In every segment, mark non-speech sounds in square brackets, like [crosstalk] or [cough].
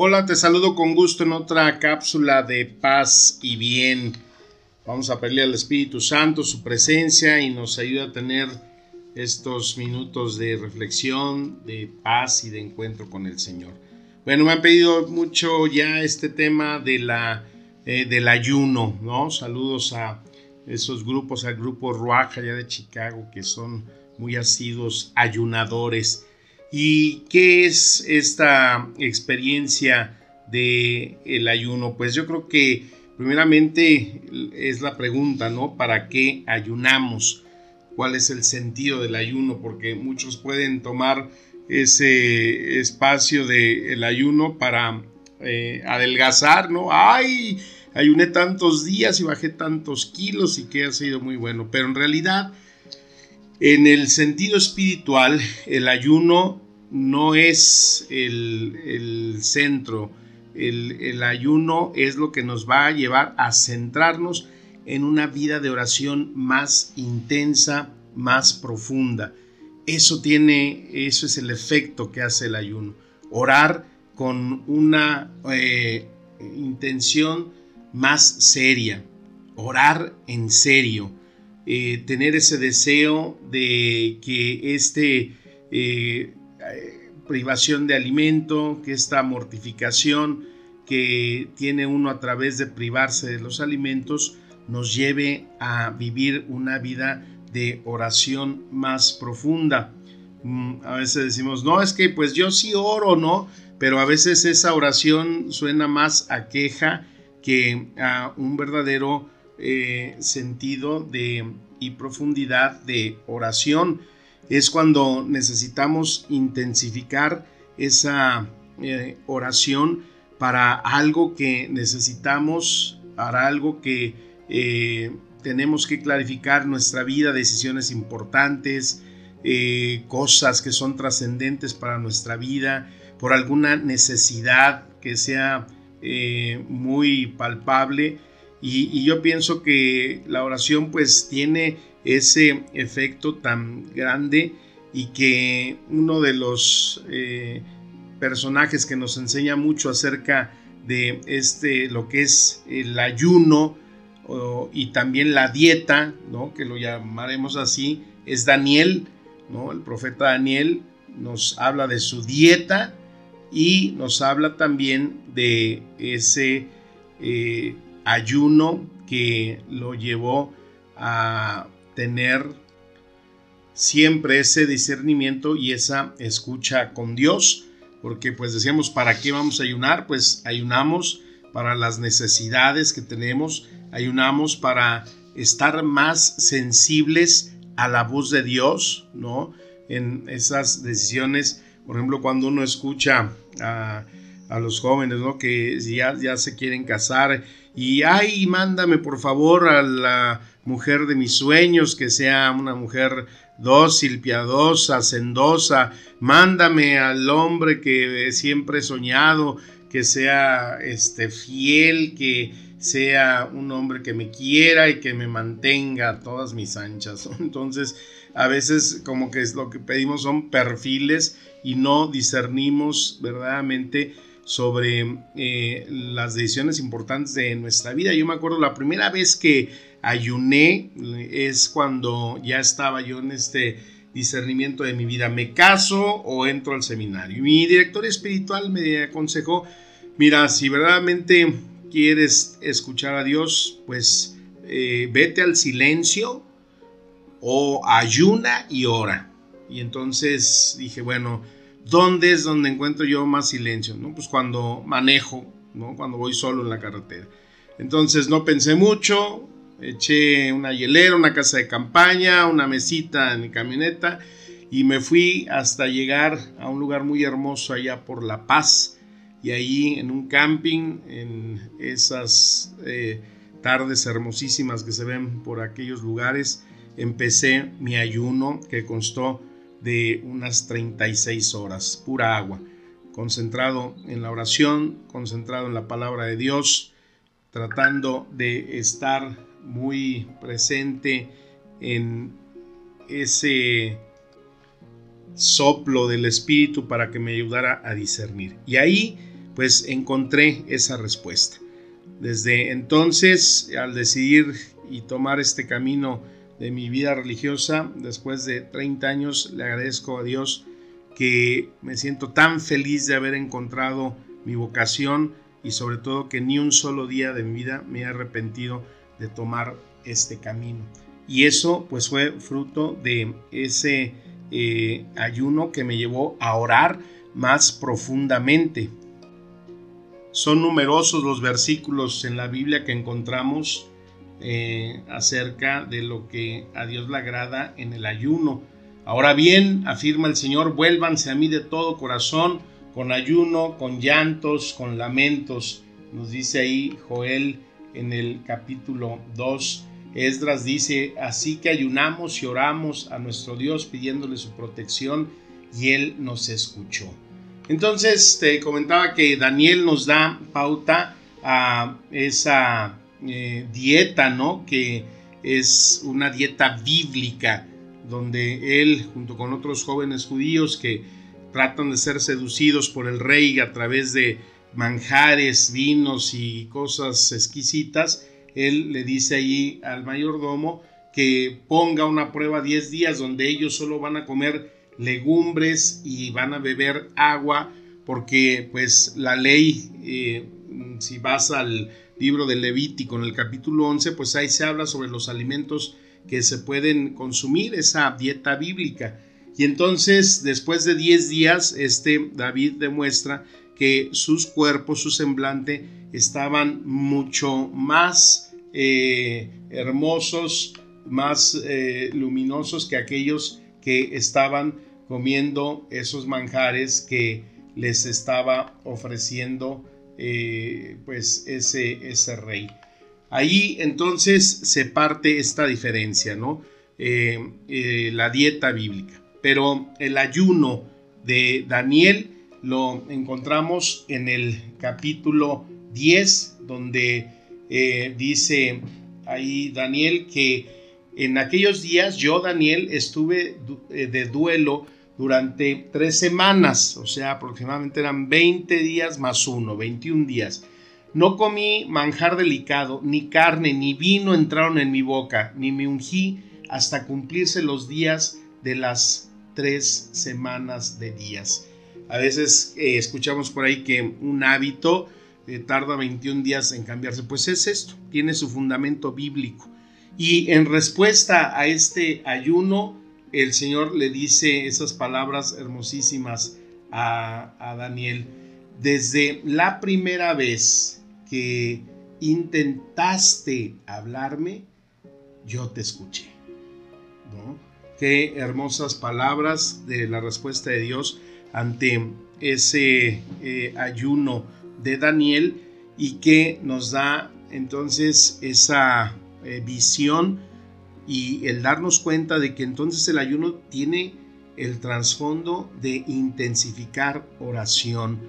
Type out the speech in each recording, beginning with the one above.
Hola, te saludo con gusto en otra cápsula de paz y bien. Vamos a pedirle al Espíritu Santo su presencia y nos ayuda a tener estos minutos de reflexión, de paz y de encuentro con el Señor. Bueno, me han pedido mucho ya este tema de la, eh, del ayuno, ¿no? Saludos a esos grupos, al grupo Ruaja ya de Chicago, que son muy asiduos ayunadores. ¿Y qué es esta experiencia del el ayuno? Pues yo creo que primeramente es la pregunta, ¿no? ¿Para qué ayunamos? ¿Cuál es el sentido del ayuno? Porque muchos pueden tomar ese espacio del ayuno para eh, adelgazar, ¿no? ¡Ay! Ayuné tantos días y bajé tantos kilos y que ha sido muy bueno. Pero en realidad en el sentido espiritual, el ayuno no es el, centro. El, ayuno es lo que nos va a llevar a centrarnos en una vida de oración más intensa, más profunda. Eso tiene, eso es el efecto que hace el ayuno. Orar con una eh, intención más seria. Orar en serio eh, tener ese deseo de que este eh, privación de alimento, que esta mortificación que tiene uno a través de privarse de los alimentos nos lleve a vivir una vida de oración más profunda. Mm, a veces decimos, no, es que pues yo sí oro, ¿no? Pero a veces esa oración suena más a queja que a un verdadero eh, sentido de, y profundidad de oración. Es cuando necesitamos intensificar esa eh, oración para algo que necesitamos, para algo que eh, tenemos que clarificar nuestra vida, decisiones importantes, cosas que son trascendentes para nuestra vida, por alguna necesidad que sea muy palpable y, yo pienso que la oración pues tiene ese efecto tan grande y que uno de los eh, personajes que nos enseña mucho acerca de este lo que es el ayuno y también la dieta, ¿no? que lo llamaremos así, es Daniel, ¿no? el profeta Daniel nos habla de su dieta y nos habla también de ese eh, ayuno que lo llevó a tener siempre ese discernimiento y esa escucha con Dios, porque pues decíamos, ¿para qué vamos a ayunar? Pues ayunamos para las necesidades que tenemos, ayunamos para estar más sensibles a la voz de Dios, ¿no? En esas decisiones, por ejemplo, cuando uno escucha a, los jóvenes, ¿no? Que ya, ya se quieren casar y ay, mándame por favor a la mujer de mis sueños, que sea una mujer dócil, piadosa, sendosa, mándame al hombre que siempre he soñado, que sea este fiel, que sea un hombre que me quiera y que me mantenga a todas mis anchas. [laughs] Entonces, a veces como que es lo que pedimos son perfiles y no discernimos verdaderamente sobre eh, las decisiones importantes de nuestra vida. Yo me acuerdo la primera vez que ayuné es cuando ya estaba yo en este discernimiento de mi vida. ¿Me caso o entro al seminario? Mi director espiritual me aconsejó, mira, si verdaderamente quieres escuchar a Dios, pues eh, vete al silencio o ayuna y ora. Y entonces dije, bueno, ¿Dónde es donde encuentro yo más silencio? ¿no? Pues cuando manejo, ¿no? cuando voy solo en la carretera. Entonces no pensé mucho, eché una hielera, una casa de campaña, una mesita en mi camioneta y me fui hasta llegar a un lugar muy hermoso allá por La Paz y ahí en un camping, en esas eh, tardes hermosísimas que se ven por aquellos lugares, empecé mi ayuno que constó de unas 36 horas, pura agua, concentrado en la oración, concentrado en la palabra de Dios, tratando de estar muy presente en ese soplo del Espíritu para que me ayudara a discernir. Y ahí pues encontré esa respuesta. Desde entonces, al decidir y tomar este camino de mi vida religiosa, después de 30 años, le agradezco a Dios que me siento tan feliz de haber encontrado mi vocación y sobre todo que ni un solo día de mi vida me he arrepentido de tomar este camino. Y eso pues fue fruto de ese eh, ayuno que me llevó a orar más profundamente. Son numerosos los versículos en la Biblia que encontramos eh, acerca de lo que a Dios le agrada en el ayuno. Ahora bien, afirma el Señor, vuélvanse a mí de todo corazón, con ayuno, con llantos, con lamentos. Nos dice ahí Joel en el capítulo 2. Esdras dice, así que ayunamos y oramos a nuestro Dios pidiéndole su protección y Él nos escuchó. Entonces te comentaba que Daniel nos da pauta a esa eh, dieta, ¿no? Que es una dieta bíblica, donde él, junto con otros jóvenes judíos que tratan de ser seducidos por el rey a través de manjares, vinos y cosas exquisitas, él le dice allí al mayordomo que ponga una prueba 10 días donde ellos solo van a comer legumbres y van a beber agua porque pues la ley, eh, si vas al libro de Levítico en el capítulo 11, pues ahí se habla sobre los alimentos que se pueden consumir, esa dieta bíblica. Y entonces, después de 10 días, este David demuestra que sus cuerpos, su semblante, estaban mucho más eh, hermosos, más eh, luminosos que aquellos que estaban comiendo esos manjares que les estaba ofreciendo eh, pues ese, ese rey. Ahí entonces se parte esta diferencia, ¿no? la dieta bíblica. Pero el ayuno de Daniel lo encontramos en el capítulo 10, donde eh, dice ahí Daniel que en aquellos días yo, Daniel, estuve eh, de duelo durante tres semanas, o sea, aproximadamente eran 20 días más uno, 21 días. No comí manjar delicado, ni carne, ni vino entraron en mi boca, ni me ungí hasta cumplirse los días de las tres semanas de días. A veces eh, escuchamos por ahí que un hábito eh, tarda 21 días en cambiarse. Pues es esto, tiene su fundamento bíblico. Y en respuesta a este ayuno, el Señor le dice esas palabras hermosísimas a, Daniel. Desde la primera vez que intentaste hablarme, yo te escuché. ¿No? Qué hermosas palabras de la respuesta de Dios ante ese eh, ayuno de Daniel y que nos da entonces esa eh, visión y el darnos cuenta de que entonces el ayuno tiene el trasfondo de intensificar oración.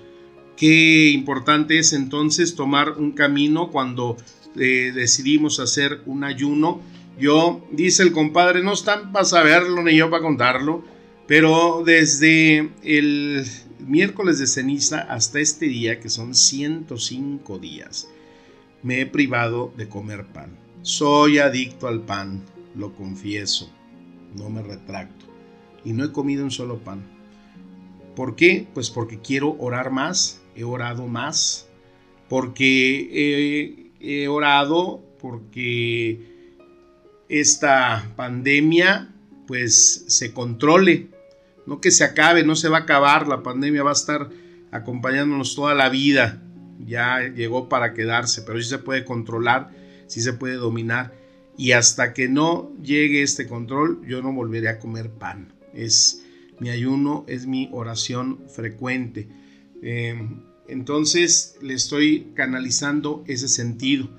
Qué importante es entonces tomar un camino cuando eh, decidimos hacer un ayuno. Yo, dice el compadre, no están para saberlo ni yo para contarlo pero desde el miércoles de ceniza hasta este día, que son 105 días, me he privado de comer pan. Soy adicto al pan, lo confieso, no me retracto. Y no he comido un solo pan. ¿Por qué? Pues porque quiero orar más, he orado más, porque he, orado, porque esta pandemia pues se controle no que se acabe, no se va a acabar, la pandemia va a estar acompañándonos toda la vida, ya llegó para quedarse, pero sí se puede controlar, sí se puede dominar y hasta que no llegue este control yo no volveré a comer pan. Es mi ayuno es mi oración frecuente. Em, entonces le estoy canalizando ese sentido.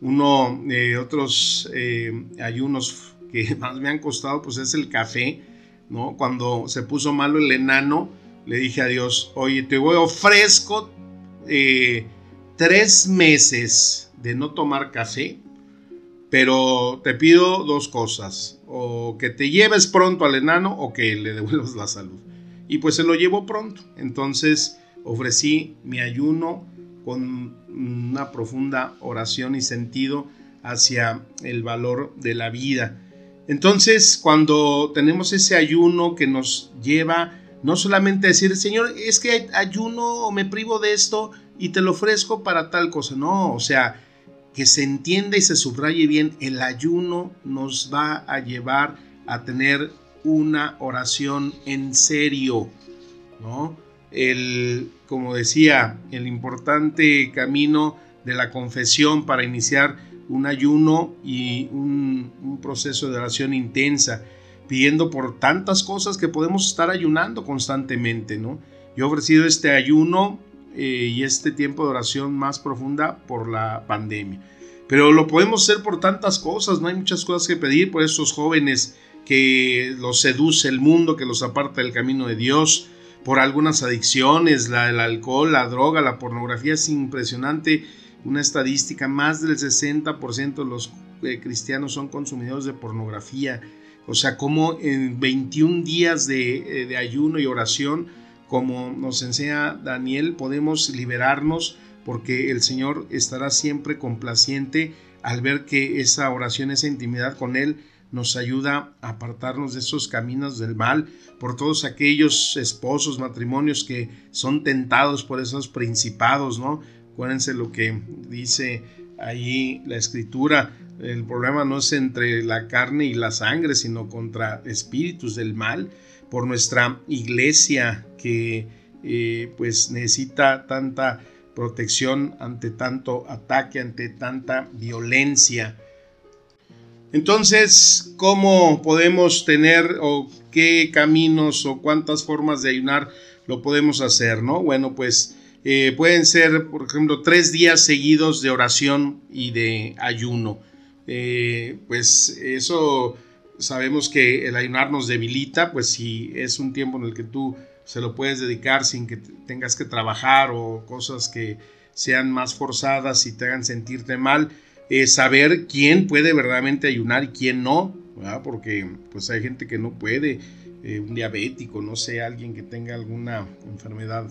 Uno de otros eh, ayunos que [laughs] más me han costado pues es el café, ¿no? Cuando se puso malo el enano, le dije a Dios, oye, te voy, ofrezco eh, tres meses de no tomar café, pero te pido dos cosas, o que te lleves pronto al enano o que le devuelvas la salud. Y pues se lo llevó pronto. Entonces ofrecí mi ayuno con una profunda oración y sentido hacia el valor de la vida. Entonces, cuando tenemos ese ayuno que nos lleva no solamente a decir, Señor, es que ayuno o me privo de esto y te lo ofrezco para tal cosa, no, o sea, que se entienda y se subraye bien, el ayuno nos va a llevar a tener una oración en serio, ¿no? El, como decía, el importante camino de la confesión para iniciar un ayuno y un, proceso de oración intensa, pidiendo por tantas cosas que podemos estar ayunando constantemente, ¿no? Yo he ofrecido este ayuno eh, y este tiempo de oración más profunda por la pandemia. Pero lo podemos hacer por tantas cosas, no hay muchas cosas que pedir por esos jóvenes que los seduce el mundo, que los aparta del camino de Dios, por algunas adicciones, la, el alcohol, la droga, la pornografía. Es impresionante una estadística, más del 60% de los eh, cristianos son consumidores de pornografía. O sea, como en 21 días eh, de ayuno y oración, como nos enseña Daniel, podemos liberarnos porque el Señor estará siempre complaciente al ver que esa oración, esa intimidad con Él nos ayuda a apartarnos de esos caminos del mal, por todos aquellos esposos, matrimonios que son tentados por esos principados, ¿no? Acuérdense lo que dice ahí la escritura, el problema no es entre la carne y la sangre, sino contra espíritus del mal, por nuestra iglesia que eh, pues necesita tanta protección ante tanto ataque, ante tanta violencia. Entonces, ¿cómo podemos tener o qué caminos o cuántas formas de ayunar lo podemos hacer? ¿no? Bueno, pues eh, pueden ser, por ejemplo, tres días seguidos de oración y de ayuno. Eh, pues eso sabemos que el ayunar nos debilita, pues si es un tiempo en el que tú se lo puedes dedicar sin que tengas que trabajar o cosas que sean más forzadas y te hagan sentirte mal, saber quién puede verdaderamente ayunar y quién no, porque pues hay gente que no puede, eh, un diabético, no sé, alguien que tenga alguna enfermedad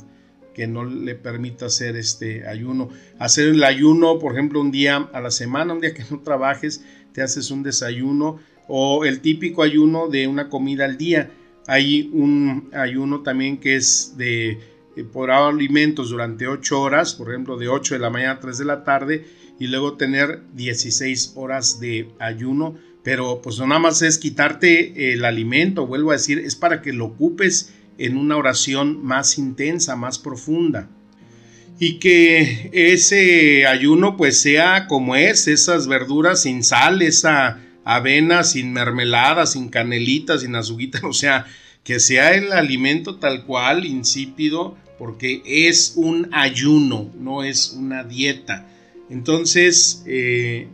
que no le permita hacer este ayuno. Hacer el ayuno, por ejemplo, un día a la semana, un día que no trabajes, te haces un desayuno o el típico ayuno de una comida al día. Hay un ayuno también que es de eh, por alimentos durante 8 horas, por ejemplo, de 8 de la mañana a 3 de la tarde, y luego tener 16 horas de ayuno. Pero pues no nada más es quitarte el alimento, vuelvo a decir, es para que lo ocupes en una oración más intensa, más profunda. Y que ese ayuno pues sea como es, esas verduras sin sal, esa avena sin mermelada, sin canelita, sin azuquita, [laughs] o sea, que sea el alimento tal cual, insípido, porque es un ayuno, no es una dieta. Entonces, eh,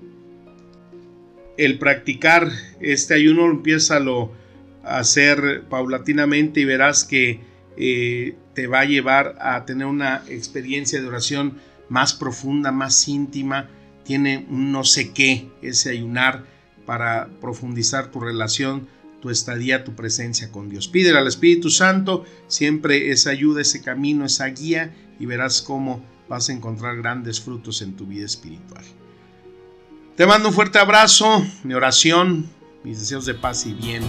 el practicar este ayuno empieza a hacer paulatinamente y verás que eh, te va a llevar a tener una experiencia de oración más profunda, más íntima. Tiene un no sé qué ese ayunar para profundizar tu relación tu estadía, tu presencia con Dios. Pídele al Espíritu Santo siempre esa ayuda, ese camino, esa guía y verás cómo vas a encontrar grandes frutos en tu vida espiritual. Te mando un fuerte abrazo, mi oración, mis deseos de paz y bien